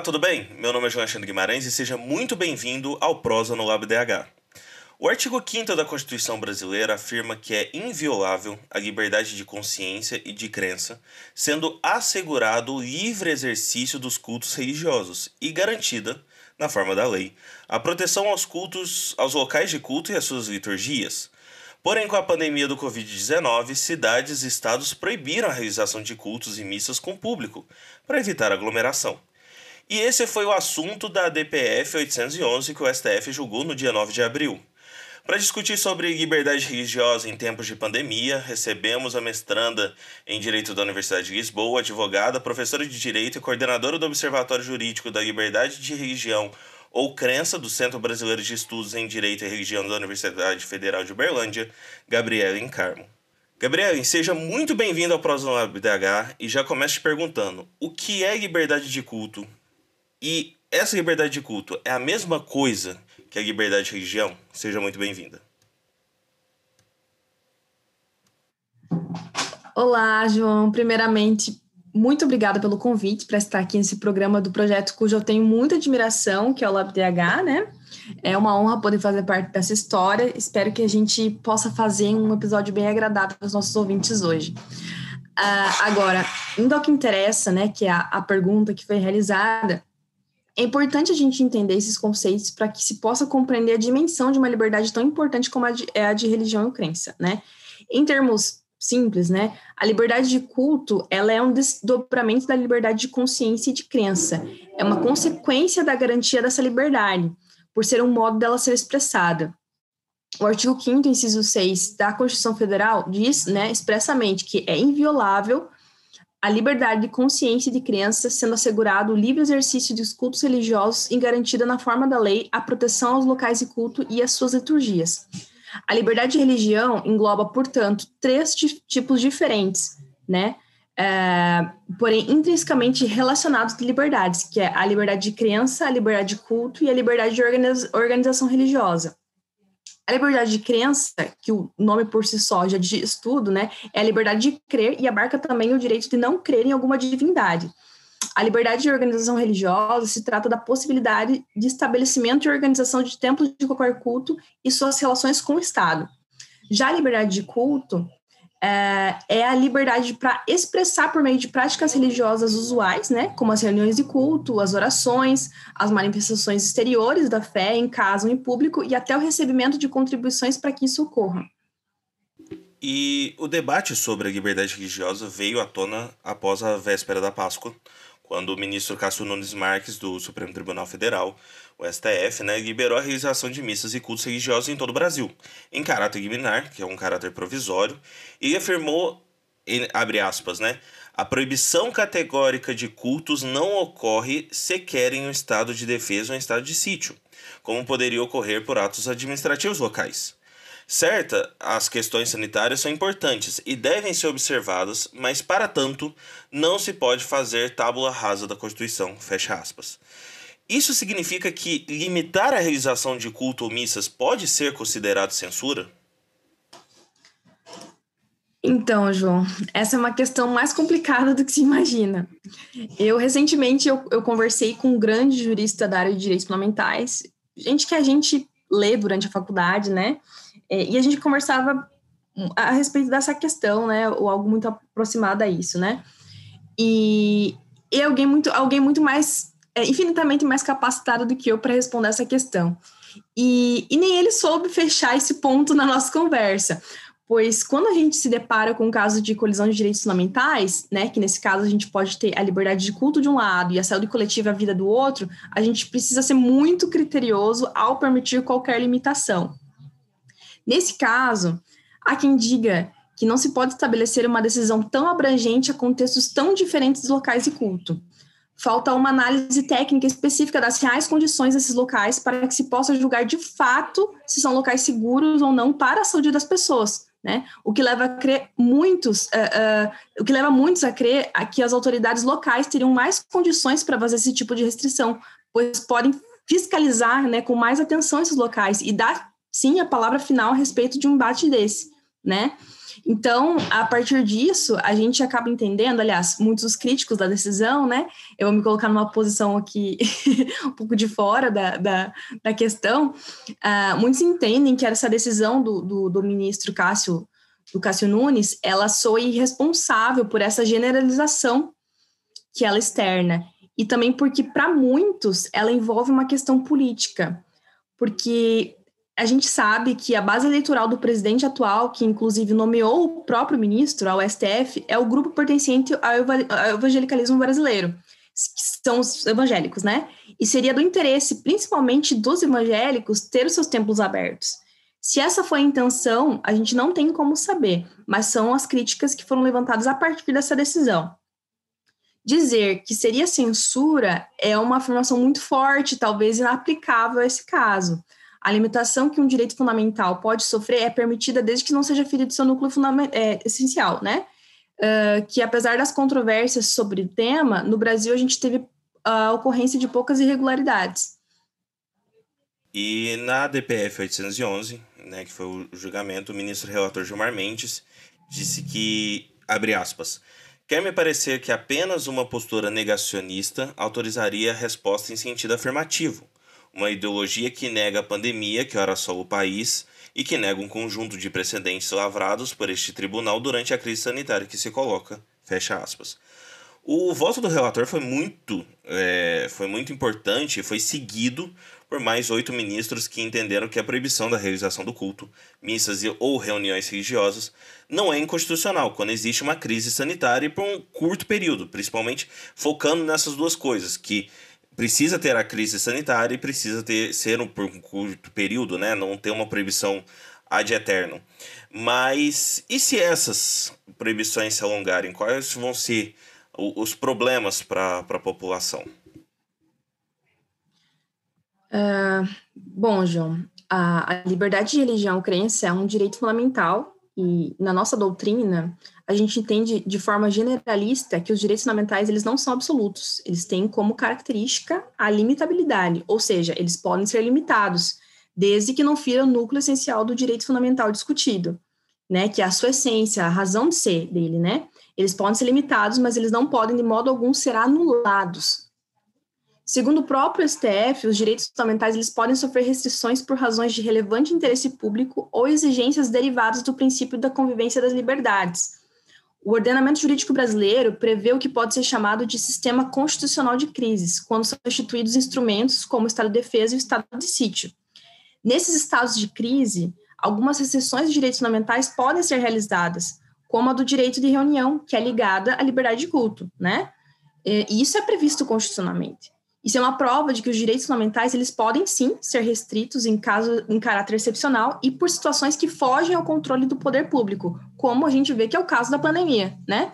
Olá, tudo bem? Meu nome é João Alexandre Guimarães e seja muito bem-vindo ao Prosa no LabDH. O artigo 5 da Constituição Brasileira afirma que é inviolável a liberdade de consciência e de crença, sendo assegurado o livre exercício dos cultos religiosos e garantida, na forma da lei, a proteção aos cultos, aos locais de culto e às suas liturgias. Porém, com a pandemia do Covid-19, cidades e estados proibiram a realização de cultos e missas com público, para evitar aglomeração. E esse foi o assunto da DPF 811 que o STF julgou no dia 9 de abril. Para discutir sobre liberdade religiosa em tempos de pandemia, recebemos a mestranda em Direito da Universidade de Lisboa, advogada, professora de Direito e coordenadora do Observatório Jurídico da Liberdade de Religião ou Crença do Centro Brasileiro de Estudos em Direito e Religião da Universidade Federal de Uberlândia, Gabriela Encarmo. Gabriela, seja muito bem-vinda ao Prosa DH e já comece te perguntando: o que é liberdade de culto? E essa liberdade de culto é a mesma coisa que a liberdade de religião. Seja muito bem-vinda. Olá, João. Primeiramente, muito obrigada pelo convite para estar aqui nesse programa do projeto cujo eu tenho muita admiração, que é o LabDH, né? É uma honra poder fazer parte dessa história. Espero que a gente possa fazer um episódio bem agradável para os nossos ouvintes hoje. Uh, agora, indo ao que interessa, né, que é a, a pergunta que foi realizada, é importante a gente entender esses conceitos para que se possa compreender a dimensão de uma liberdade tão importante como a de, é a de religião e crença, né? Em termos simples, né? A liberdade de culto, ela é um desdobramento da liberdade de consciência e de crença. É uma consequência da garantia dessa liberdade, por ser um modo dela ser expressada. O artigo 5 inciso 6 da Constituição Federal diz, né, expressamente que é inviolável a liberdade de consciência de criança, sendo assegurado o livre exercício dos cultos religiosos e garantida na forma da lei a proteção aos locais de culto e às suas liturgias. A liberdade de religião engloba, portanto, três tipos diferentes, né? É, porém intrinsecamente relacionados de liberdades, que é a liberdade de crença, a liberdade de culto e a liberdade de organização religiosa. A liberdade de crença, que o nome por si só já diz tudo, né, é a liberdade de crer e abarca também o direito de não crer em alguma divindade. A liberdade de organização religiosa se trata da possibilidade de estabelecimento e organização de templos de qualquer culto e suas relações com o Estado. Já a liberdade de culto é, é a liberdade para expressar por meio de práticas religiosas usuais, né, como as reuniões de culto, as orações, as manifestações exteriores da fé em casa ou em público e até o recebimento de contribuições para que isso ocorra. E o debate sobre a liberdade religiosa veio à tona após a véspera da Páscoa, quando o ministro Cássio Nunes Marques, do Supremo Tribunal Federal, o STF, né, liberou a realização de missas e cultos religiosos em todo o Brasil, em caráter liminar, que é um caráter provisório, e afirmou, abre aspas, né, a proibição categórica de cultos não ocorre sequer em um estado de defesa ou em estado de sítio, como poderia ocorrer por atos administrativos locais. Certa, as questões sanitárias são importantes e devem ser observadas, mas para tanto não se pode fazer tábula rasa da Constituição, fecha aspas. Isso significa que limitar a realização de culto ou missas pode ser considerado censura? Então, João, essa é uma questão mais complicada do que se imagina. Eu, recentemente, eu, eu conversei com um grande jurista da área de direitos fundamentais, gente que a gente lê durante a faculdade, né? É, e a gente conversava a respeito dessa questão, né, ou algo muito aproximado a isso, né? E, e alguém muito, alguém muito mais, é, infinitamente mais capacitado do que eu para responder essa questão. E, e nem ele soube fechar esse ponto na nossa conversa, pois quando a gente se depara com um caso de colisão de direitos fundamentais, né, que nesse caso a gente pode ter a liberdade de culto de um lado e a saúde coletiva a vida do outro, a gente precisa ser muito criterioso ao permitir qualquer limitação. Nesse caso, há quem diga que não se pode estabelecer uma decisão tão abrangente a contextos tão diferentes dos locais de culto. Falta uma análise técnica específica das reais condições desses locais para que se possa julgar de fato se são locais seguros ou não para a saúde das pessoas. Né? O que leva a crer muitos, uh, uh, o que leva muitos a crer a que as autoridades locais teriam mais condições para fazer esse tipo de restrição, pois podem fiscalizar né, com mais atenção esses locais e dar sim a palavra final a respeito de um embate desse, né? Então, a partir disso, a gente acaba entendendo, aliás, muitos dos críticos da decisão, né? Eu vou me colocar numa posição aqui um pouco de fora da, da, da questão. Uh, muitos entendem que essa decisão do, do, do ministro Cássio, do Cássio Nunes, ela soa irresponsável por essa generalização que ela externa. E também porque, para muitos, ela envolve uma questão política. Porque a gente sabe que a base eleitoral do presidente atual, que inclusive nomeou o próprio ministro ao STF, é o grupo pertencente ao evangelicalismo brasileiro, que são os evangélicos, né? E seria do interesse, principalmente dos evangélicos, ter os seus templos abertos. Se essa foi a intenção, a gente não tem como saber, mas são as críticas que foram levantadas a partir dessa decisão. Dizer que seria censura é uma afirmação muito forte, talvez inaplicável a esse caso. A limitação que um direito fundamental pode sofrer é permitida desde que não seja ferido seu núcleo é, essencial, né? Uh, que apesar das controvérsias sobre o tema, no Brasil a gente teve a ocorrência de poucas irregularidades. E na DPF 811, né, que foi o julgamento, o ministro relator Gilmar Mendes disse que, abre aspas, quer me parecer que apenas uma postura negacionista autorizaria a resposta em sentido afirmativo, uma ideologia que nega a pandemia que ora assola o país e que nega um conjunto de precedentes lavrados por este tribunal durante a crise sanitária que se coloca. Fecha aspas. O voto do relator foi muito, é, foi muito importante e foi seguido por mais oito ministros que entenderam que a proibição da realização do culto, missas ou reuniões religiosas não é inconstitucional quando existe uma crise sanitária e por um curto período, principalmente focando nessas duas coisas, que precisa ter a crise sanitária e precisa ter ser um, um curto período, né? Não ter uma proibição ad eterno. Mas e se essas proibições se alongarem? Quais vão ser os problemas para a população? Uh, bom, João, a, a liberdade de religião ou crença é um direito fundamental e na nossa doutrina a gente entende de forma generalista que os direitos fundamentais eles não são absolutos, eles têm como característica a limitabilidade, ou seja, eles podem ser limitados, desde que não fira o núcleo essencial do direito fundamental discutido, né, que é a sua essência, a razão de ser dele, né? Eles podem ser limitados, mas eles não podem de modo algum ser anulados. Segundo o próprio STF, os direitos fundamentais eles podem sofrer restrições por razões de relevante interesse público ou exigências derivadas do princípio da convivência das liberdades o ordenamento jurídico brasileiro prevê o que pode ser chamado de sistema constitucional de crises, quando são instituídos instrumentos como o estado de defesa e o estado de sítio. Nesses estados de crise, algumas restrições de direitos fundamentais podem ser realizadas, como a do direito de reunião, que é ligada à liberdade de culto, né? E isso é previsto constitucionalmente. Isso é uma prova de que os direitos fundamentais eles podem sim ser restritos em caso em caráter excepcional e por situações que fogem ao controle do poder público, como a gente vê que é o caso da pandemia, né?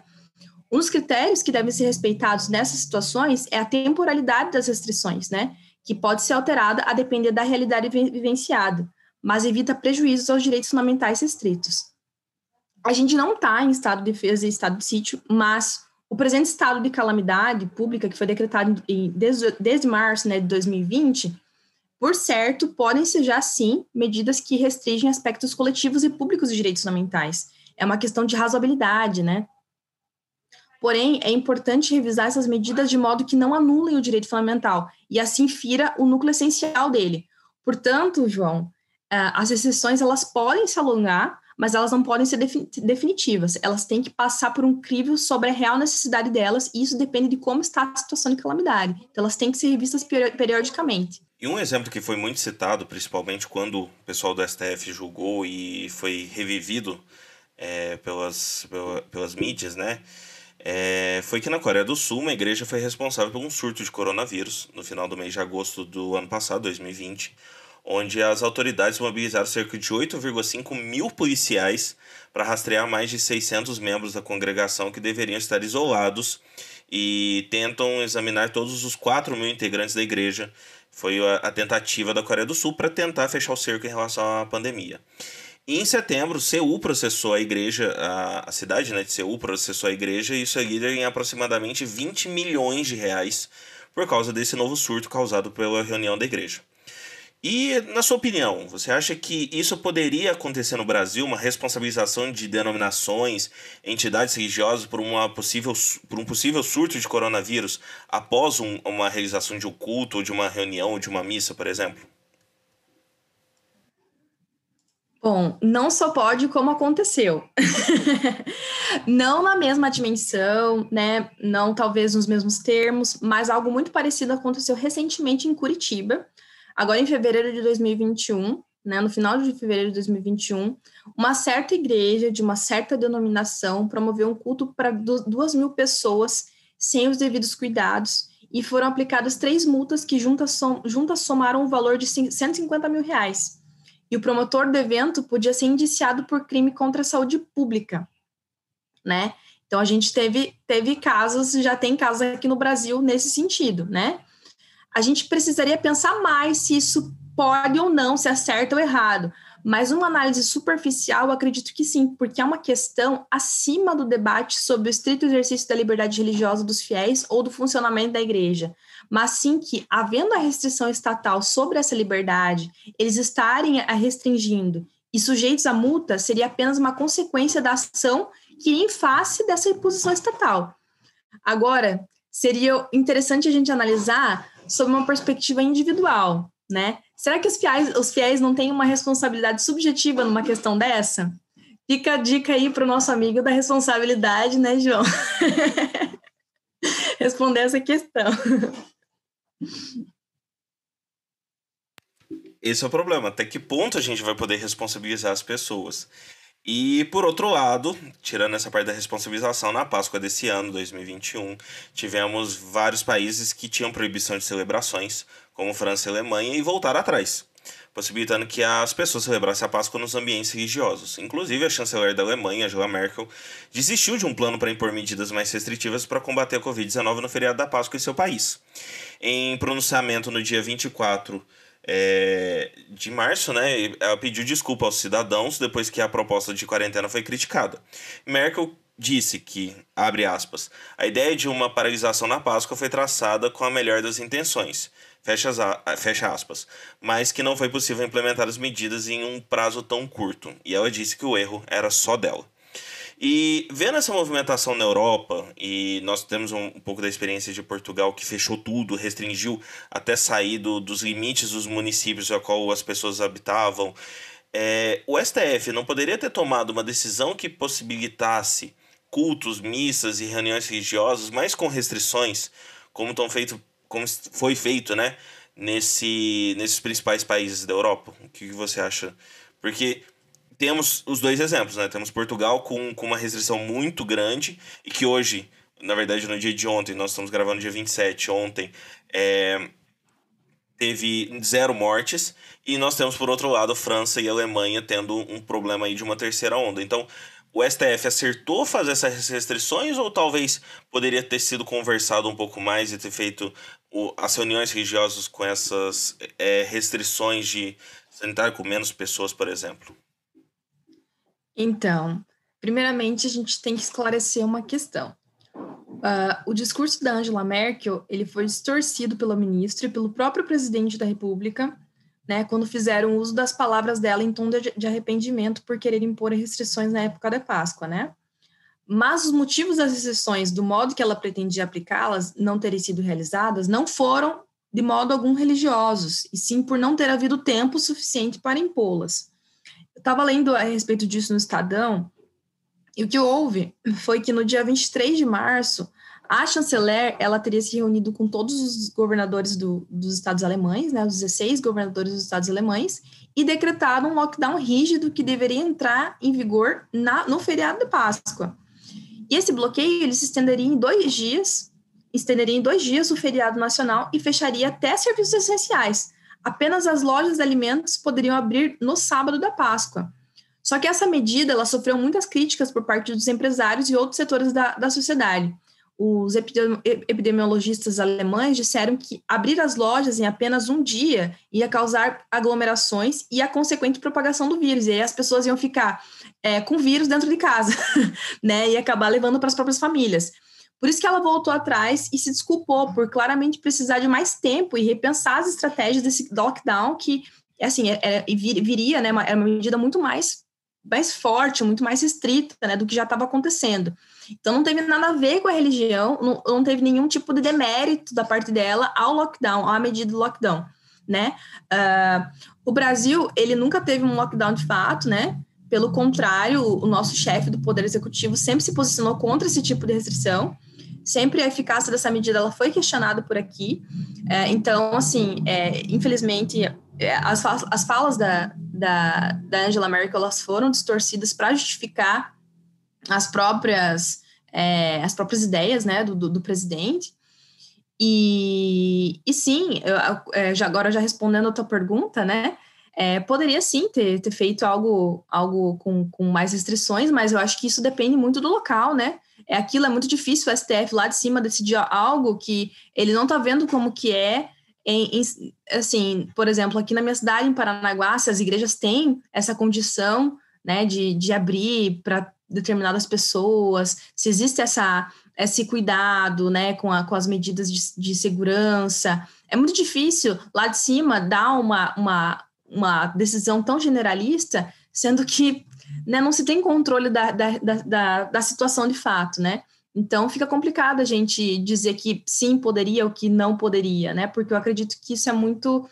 Um dos critérios que devem ser respeitados nessas situações é a temporalidade das restrições, né? Que pode ser alterada a depender da realidade vivenciada, mas evita prejuízos aos direitos fundamentais restritos. A gente não está em estado de defesa e estado de sítio, mas o presente estado de calamidade pública, que foi decretado em, desde, desde março né, de 2020, por certo, podem ser já sim medidas que restringem aspectos coletivos e públicos de direitos fundamentais. É uma questão de razoabilidade, né? Porém, é importante revisar essas medidas de modo que não anulem o direito fundamental e assim fira o núcleo essencial dele. Portanto, João, eh, as exceções elas podem se alongar, mas elas não podem ser definitivas. Elas têm que passar por um crivo sobre a real necessidade delas, e isso depende de como está a situação de calamidade. Então, elas têm que ser revistas periodicamente. E um exemplo que foi muito citado, principalmente quando o pessoal do STF julgou e foi revivido é, pelas, pelas mídias, né? É, foi que na Coreia do Sul uma igreja foi responsável por um surto de coronavírus no final do mês de agosto do ano passado, 2020, onde as autoridades mobilizaram cerca de 8,5 mil policiais para rastrear mais de 600 membros da congregação que deveriam estar isolados e tentam examinar todos os 4 mil integrantes da igreja. Foi a, tentativa da Coreia do Sul para tentar fechar o cerco em relação à pandemia. E em setembro, Seul processou a igreja, a, a cidade né, de Seul processou a igreja e isso aí em aproximadamente 20 milhões de reais por causa desse novo surto causado pela reunião da igreja. E, na sua opinião, você acha que isso poderia acontecer no Brasil, uma responsabilização de denominações, entidades religiosas por, uma possível, por um possível surto de coronavírus após um, uma realização de um culto, ou de uma reunião, ou de uma missa, por exemplo? Bom, não só pode como aconteceu. não na mesma dimensão, né? Não talvez nos mesmos termos, mas algo muito parecido aconteceu recentemente em Curitiba, agora em fevereiro de 2021, né? No final de fevereiro de 2021, uma certa igreja de uma certa denominação promoveu um culto para duas mil pessoas sem os devidos cuidados e foram aplicadas três multas que juntas, som, juntas somaram o um valor de 150 mil reais e o promotor do evento podia ser indiciado por crime contra a saúde pública, né? Então a gente teve teve casos, já tem casos aqui no Brasil nesse sentido, né? A gente precisaria pensar mais se isso pode ou não, se é certo ou errado. Mas uma análise superficial, acredito que sim, porque é uma questão acima do debate sobre o estrito exercício da liberdade religiosa dos fiéis ou do funcionamento da igreja, mas sim que, havendo a restrição estatal sobre essa liberdade, eles estarem a restringindo e sujeitos à multa seria apenas uma consequência da ação que em face dessa imposição estatal. Agora, seria interessante a gente analisar sob uma perspectiva individual, né? Será que os fiéis, os fiéis não têm uma responsabilidade subjetiva numa questão dessa? Fica a dica aí para o nosso amigo da responsabilidade, né, João? Responder essa questão. Esse é o problema. Até que ponto a gente vai poder responsabilizar as pessoas? E por outro lado, tirando essa parte da responsabilização, na Páscoa desse ano, 2021, tivemos vários países que tinham proibição de celebrações, como França e Alemanha, e voltaram atrás, possibilitando que as pessoas celebrassem a Páscoa nos ambientes religiosos. Inclusive, a chanceler da Alemanha, Angela Merkel, desistiu de um plano para impor medidas mais restritivas para combater a Covid-19 no feriado da Páscoa em seu país. Em pronunciamento no dia 24 é, de março, né, ela pediu desculpa aos cidadãos depois que a proposta de quarentena foi criticada. Merkel disse que, abre aspas, a ideia de uma paralisação na Páscoa foi traçada com a melhor das intenções, fecha, fecha aspas, mas que não foi possível implementar as medidas em um prazo tão curto, e ela disse que o erro era só dela. E vendo essa movimentação na Europa, e nós temos um, um pouco da experiência de Portugal que fechou tudo, restringiu até sair do, dos limites dos municípios a qual as pessoas habitavam, é, o STF não poderia ter tomado uma decisão que possibilitasse cultos, missas e reuniões religiosas, mas com restrições, como, tão feito, como foi feito né, nesse, nesses principais países da Europa? O que você acha? Porque temos os dois exemplos, né? Temos Portugal com, com uma restrição muito grande e que hoje, na verdade, no dia de ontem, nós estamos gravando dia 27, ontem, é, teve zero mortes. E nós temos, por outro lado, França e Alemanha tendo um problema aí de uma terceira onda. Então, o STF acertou fazer essas restrições ou talvez poderia ter sido conversado um pouco mais e ter feito o, as reuniões religiosas com essas é, restrições de sanitário com menos pessoas, por exemplo? Então, primeiramente a gente tem que esclarecer uma questão. Uh, o discurso da Angela Merkel ele foi distorcido pelo ministro e pelo próprio presidente da República, né, quando fizeram uso das palavras dela em tom de, de arrependimento por querer impor restrições na época da Páscoa, né? Mas os motivos das restrições, do modo que ela pretendia aplicá-las, não terem sido realizadas, não foram de modo algum religiosos, e sim por não ter havido tempo suficiente para impô-las estava lendo a respeito disso no Estadão, e o que houve foi que no dia 23 de março, a chanceler ela teria se reunido com todos os governadores do, dos estados alemães, né, os 16 governadores dos estados alemães, e decretado um lockdown rígido que deveria entrar em vigor na, no feriado de Páscoa. E esse bloqueio ele se estenderia em dois dias, estenderia em dois dias o feriado nacional e fecharia até serviços essenciais, apenas as lojas de alimentos poderiam abrir no sábado da Páscoa. Só que essa medida ela sofreu muitas críticas por parte dos empresários e outros setores da, da sociedade. Os epidemiologistas alemães disseram que abrir as lojas em apenas um dia ia causar aglomerações e a consequente propagação do vírus. E aí as pessoas iam ficar é, com vírus dentro de casa, né? E acabar levando para as próprias famílias. Por isso que ela voltou atrás e se desculpou por claramente precisar de mais tempo e repensar as estratégias desse lockdown que, assim, é, é, viria, né, uma, é uma medida muito mais, mais forte, muito mais restrita, né, do que já estava acontecendo. Então, não teve nada a ver com a religião, não, não teve nenhum tipo de demérito da parte dela ao lockdown, à medida do lockdown, né? Uh, o Brasil, ele nunca teve um lockdown de fato, né? Pelo contrário, o nosso chefe do Poder Executivo sempre se posicionou contra esse tipo de restrição. Sempre a eficácia dessa medida ela foi questionada por aqui. É, então, assim, é, infelizmente, é, as, as falas da, da, da Angela Merkel elas foram distorcidas para justificar as próprias, é, as próprias ideias né, do, do, do presidente. E, e sim, eu, é, já, agora já respondendo a tua pergunta, né? É, poderia sim ter, ter feito algo, algo com, com mais restrições, mas eu acho que isso depende muito do local, né? É, aquilo é muito difícil o STF lá de cima decidir algo que ele não está vendo como que é. Em, em, assim, por exemplo, aqui na minha cidade, em Paranaguá, se as igrejas têm essa condição né, de, de abrir para determinadas pessoas, se existe essa, esse cuidado né, com, a, com as medidas de, de segurança, é muito difícil lá de cima dar uma, uma, uma decisão tão generalista, sendo que né, não se tem controle da, da, da, da, situação de fato, né? Então fica complicado a gente dizer que sim poderia ou que não poderia, né? Porque eu acredito que isso é muito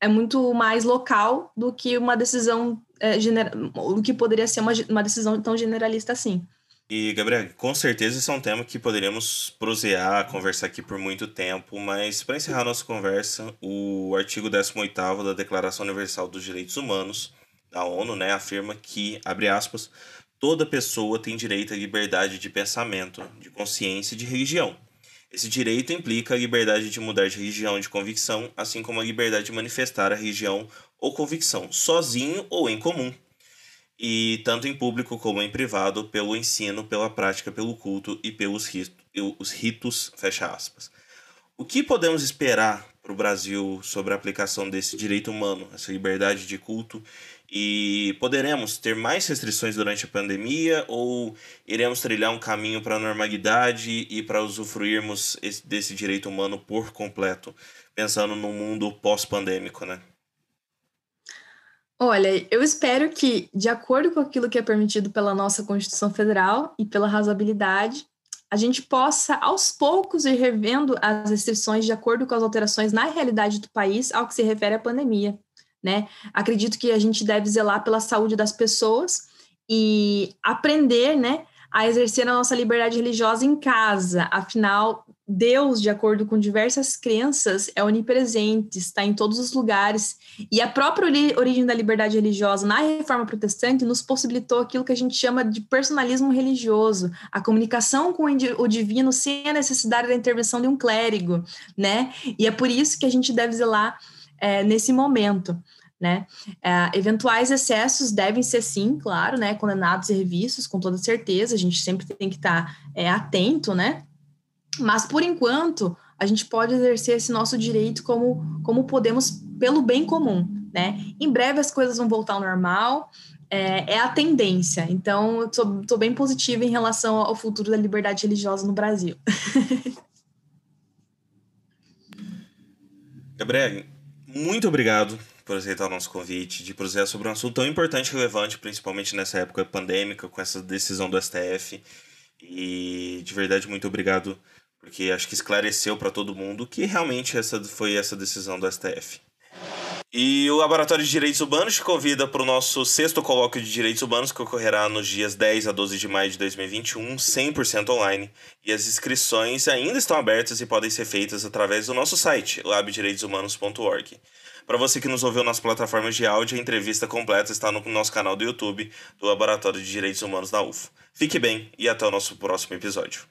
é muito mais local do que uma decisão é, gener... do que poderia ser uma, uma decisão tão generalista assim. E, Gabriel, com certeza esse é um tema que poderíamos prosear, conversar aqui por muito tempo, mas para encerrar nossa conversa, o artigo 18 da Declaração Universal dos Direitos Humanos, da ONU, né, afirma que, abre aspas, toda pessoa tem direito à liberdade de pensamento, de consciência e de religião. Esse direito implica a liberdade de mudar de religião de convicção, assim como a liberdade de manifestar a religião ou convicção, sozinho ou em comum, e tanto em público como em privado, pelo ensino, pela prática, pelo culto e pelos ritos, os ritos fecha aspas. O que podemos esperar para o Brasil sobre a aplicação desse direito humano, essa liberdade de culto? E poderemos ter mais restrições durante a pandemia ou iremos trilhar um caminho para a normalidade e para usufruirmos desse direito humano por completo, pensando no mundo pós-pandêmico, né? Olha, eu espero que, de acordo com aquilo que é permitido pela nossa Constituição Federal e pela razoabilidade, a gente possa, aos poucos, ir revendo as restrições de acordo com as alterações na realidade do país ao que se refere à pandemia. Né? Acredito que a gente deve zelar pela saúde das pessoas e aprender né, a exercer a nossa liberdade religiosa em casa. Afinal, Deus, de acordo com diversas crenças, é onipresente, está em todos os lugares. E a própria origem da liberdade religiosa na reforma protestante nos possibilitou aquilo que a gente chama de personalismo religioso, a comunicação com o divino sem a necessidade da intervenção de um clérigo, né? E é por isso que a gente deve zelar é, nesse momento. Né? É, eventuais excessos devem ser, sim, claro, né, condenados e revistos, com toda certeza, a gente sempre tem que estar tá, é, atento, né, mas, por enquanto, a gente pode exercer esse nosso direito como, como podemos pelo bem comum, né? Em breve as coisas vão voltar ao normal, é, é a tendência. Então, eu estou bem positiva em relação ao futuro da liberdade religiosa no Brasil. Gabriel, muito obrigado por aceitar o nosso convite, de prosear sobre um assunto tão importante e relevante, principalmente nessa época pandêmica, com essa decisão do STF. E de verdade, muito obrigado porque acho que esclareceu para todo mundo que realmente essa foi essa decisão do STF. E o Laboratório de Direitos Humanos te convida para o nosso sexto colóquio de Direitos Humanos, que ocorrerá nos dias 10 a 12 de maio de 2021, 100% online. E as inscrições ainda estão abertas e podem ser feitas através do nosso site, labdireitoshumanos.org. Para você que nos ouviu nas plataformas de áudio, a entrevista completa está no nosso canal do YouTube do Laboratório de Direitos Humanos da UFO. Fique bem e até o nosso próximo episódio.